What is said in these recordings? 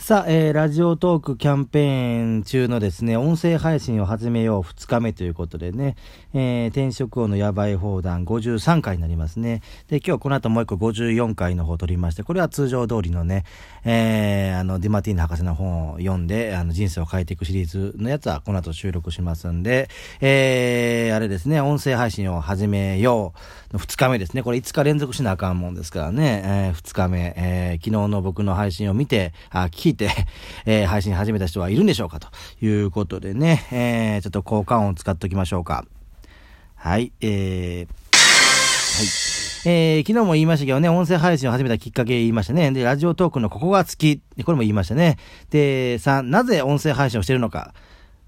さあ、えー、ラジオトークキャンペーン中のですね、音声配信を始めよう2日目ということでね、えー、転職王のやばい放談53回になりますね。で、今日この後もう一個54回の方を取りまして、これは通常通りのね、えー、あの、ディマティーナ博士の本を読んで、あの、人生を変えていくシリーズのやつはこの後収録しますんで、えー、あれですね、音声配信を始めようの2日目ですね。これ5日連続しなあかんもんですからね、えー、2日目、えー、昨日の僕の配信を見て、あ、聞いて、えー、配信始めた人はいるんでしょうかということでね、えー、ちょっと交換音を使っておきましょうか。はい、えー、はい。えー、昨日も言いましたけどね、音声配信を始めたきっかけ言いましたね。で、ラジオトークのここが好き。これも言いましたね。で、3、なぜ音声配信をしてるのか。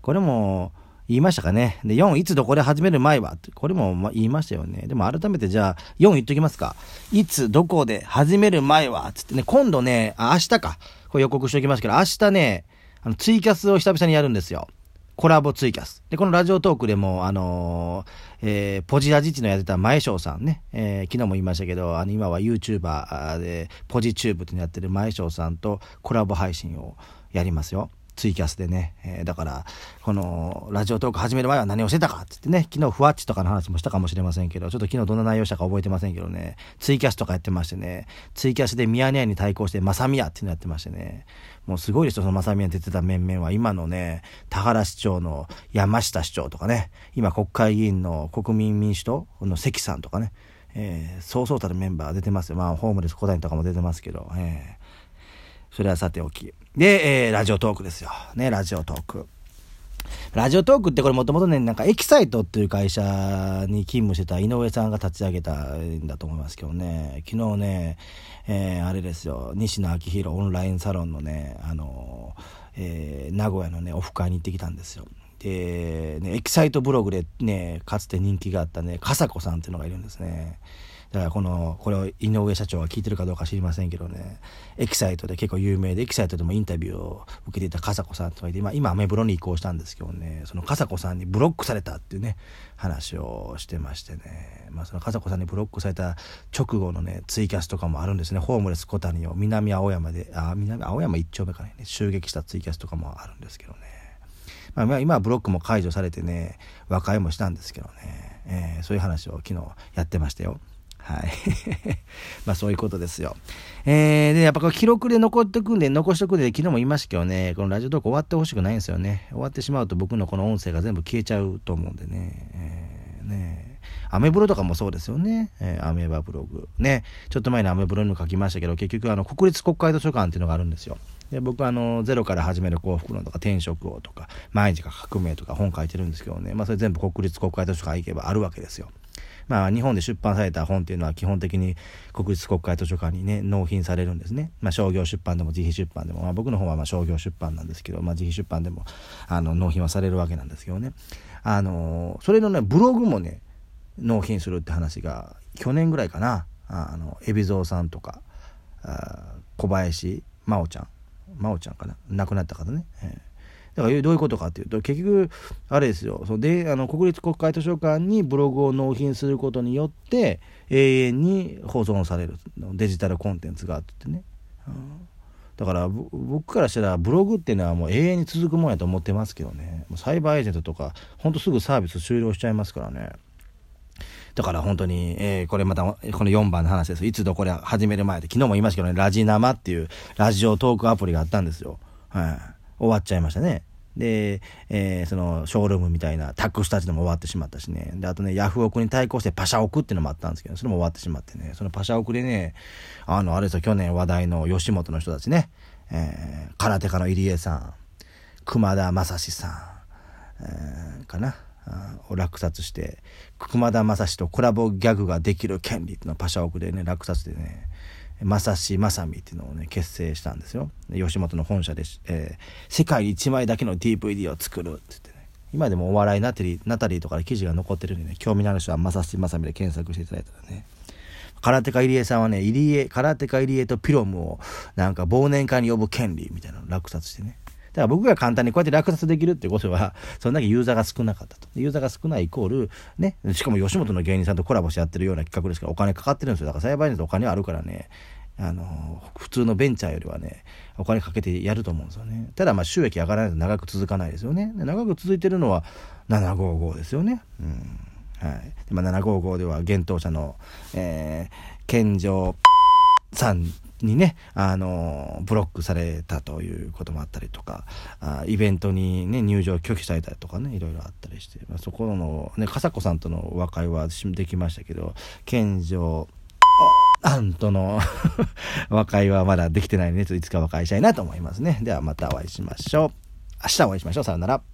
これも、言いましたかね。で、4、いつどこで始める前は。これも言いましたよね。でも改めてじゃあ、4言っときますか。いつどこで始める前は。つってね、今度ね、あ、明日か。これ予告しておきますけど、明日ね、あの、ツイキャスを久々にやるんですよ。コラボツイキャス。で、このラジオトークでも、あのー、えー、ポジラジチのやってた前翔さんね、えー、昨日も言いましたけど、あの、今は YouTuber で、ポジチューブってやってる前翔さんとコラボ配信をやりますよ。ツイキャスでね、えー、だから、この、ラジオトーク始める前は何をしてたかって言ってね、昨日ふわっちとかの話もしたかもしれませんけど、ちょっと昨日どんな内容したか覚えてませんけどね、ツイキャスとかやってましてね、ツイキャスでミヤネ屋に対抗して、マサミヤっていうのやってましてね、もうすごいですよ、そのマサミヤに出てた面々は、今のね、田原市長の山下市長とかね、今国会議員の国民民主党の関さんとかね、えー、そうそうたるメンバー出てますよ。まあ、ホームレス小谷とかも出てますけど、えーそれはさておき。で、えー、ラジオトークですよ。ね、ラジオトーク。ラジオトークってこれもともとね、なんかエキサイトっていう会社に勤務してた井上さんが立ち上げたんだと思いますけどね、昨日ね、えー、あれですよ、西野亮廣オンラインサロンのね、あの、えー、名古屋のね、オフ会に行ってきたんですよ。で、ね、エキサイトブログでね、かつて人気があったね、笠子さんっていうのがいるんですね。だからこの、これを井上社長が聞いてるかどうか知りませんけどね、エキサイトで結構有名で、エキサイトでもインタビューを受けていた笠子さんとかいて、まあ、今アメブロに移行したんですけどね、その笠子さんにブロックされたっていうね、話をしてましてね、まあその笠子さんにブロックされた直後のね、ツイキャスとかもあるんですね、ホームレス小谷を南青山で、あ、南青山一丁目からね、襲撃したツイキャスとかもあるんですけどね。まあ、今はブロックも解除されてね、和解もしたんですけどね、えー、そういう話を昨日やってましたよ。はい。まあそういうことですよ。えー、で、やっぱこ記録で残ってくんで、残しとくんで、昨日も言いましたけどね、このラジオトーク終わってほしくないんですよね。終わってしまうと僕のこの音声が全部消えちゃうと思うんでね。えー、ねアメブロとかもそうですよね。えー、アメーバブログ。ね。ちょっと前にアメブロにも書きましたけど、結局あの、国立国会図書館っていうのがあるんですよ。で僕はあのゼロから始める幸福論とか転職王とか毎日が革命とか本書いてるんですけどねまあそれ全部国立国会図書館行けばあるわけですよ。まあ、日本で出版された本っていうのは基本的に国立国会図書館にね納品されるんですね、まあ、商業出版でも自費出版でも、まあ、僕の方はまあ商業出版なんですけど、まあ、自費出版でもあの納品はされるわけなんですけどね。あのそれのねブログもね納品するって話が去年ぐらいかな。あの海老蔵さんとかあ小林真央ちゃん。真央ちゃんかな。亡くなった方ね、えーだからどういうことかっていうと結局あれですよ。そであの国立国会図書館にブログを納品することによって永遠に保存されるデジタルコンテンツがあってね、うん、だから僕からしたらブログっていうのはもう永遠に続くもんやと思ってますけどね。サイバーエージェントとかほんとすぐサービス終了しちゃいますからね。だから本当に、えー、これまた、この4番の話です。いつどこで始める前で、昨日も言いましたけどね、ラジナマっていうラジオトークアプリがあったんですよ。はい、終わっちゃいましたね。で、えー、その、ショールームみたいなタックスタジでも終わってしまったしね。で、あとね、ヤフオクに対抗してパシャオクっていうのもあったんですけど、それも終わってしまってね。そのパシャオクでね、あの、あれですよ、去年話題の吉本の人たちね、えー、空手家の入江さん、熊田正史さん、えー、かな。を落札して熊田正史とコラボギャグができる権利っていうのをパシャオクでね落札でね正志正美っていうのをね、結成したんですよ。吉本の本社で、えー、世界に1枚だけの DVD を作るって言ってね。今でもお笑いナタリー、ナタリーとかで記事が残ってるんでね、興味のある人は正志正美で検索していただいたらね。空手家入江さんはね、入江、空手家入江とピロムをなんか忘年会に呼ぶ権利みたいなの落札してね。だから僕が簡単にこうやって落札できるってことは、そんだけユーザーが少なかったと。ユーザーが少ないイコール、ね、しかも吉本の芸人さんとコラボしてやってるような企画ですからお金かかってるんですよ。だから裁判員とお金あるからね、あの、普通のベンチャーよりはね、お金かけてやると思うんですよね。ただまあ収益上がらないと長く続かないですよね。長く続いてるのは755ですよね。うんはい、まあ、755では幻冬者の、えー、健常さんにね、あの、ブロックされたということもあったりとか、あイベントにね、入場拒否されたりとかね、いろいろあったりして、まあ、そこの、ね、笠子さんとの和解はできましたけど、健常、アンとの 和解はまだできてないので、いつか和解したいなと思いますね。ではまたお会いしましょう。明日お会いしましょう。さよなら。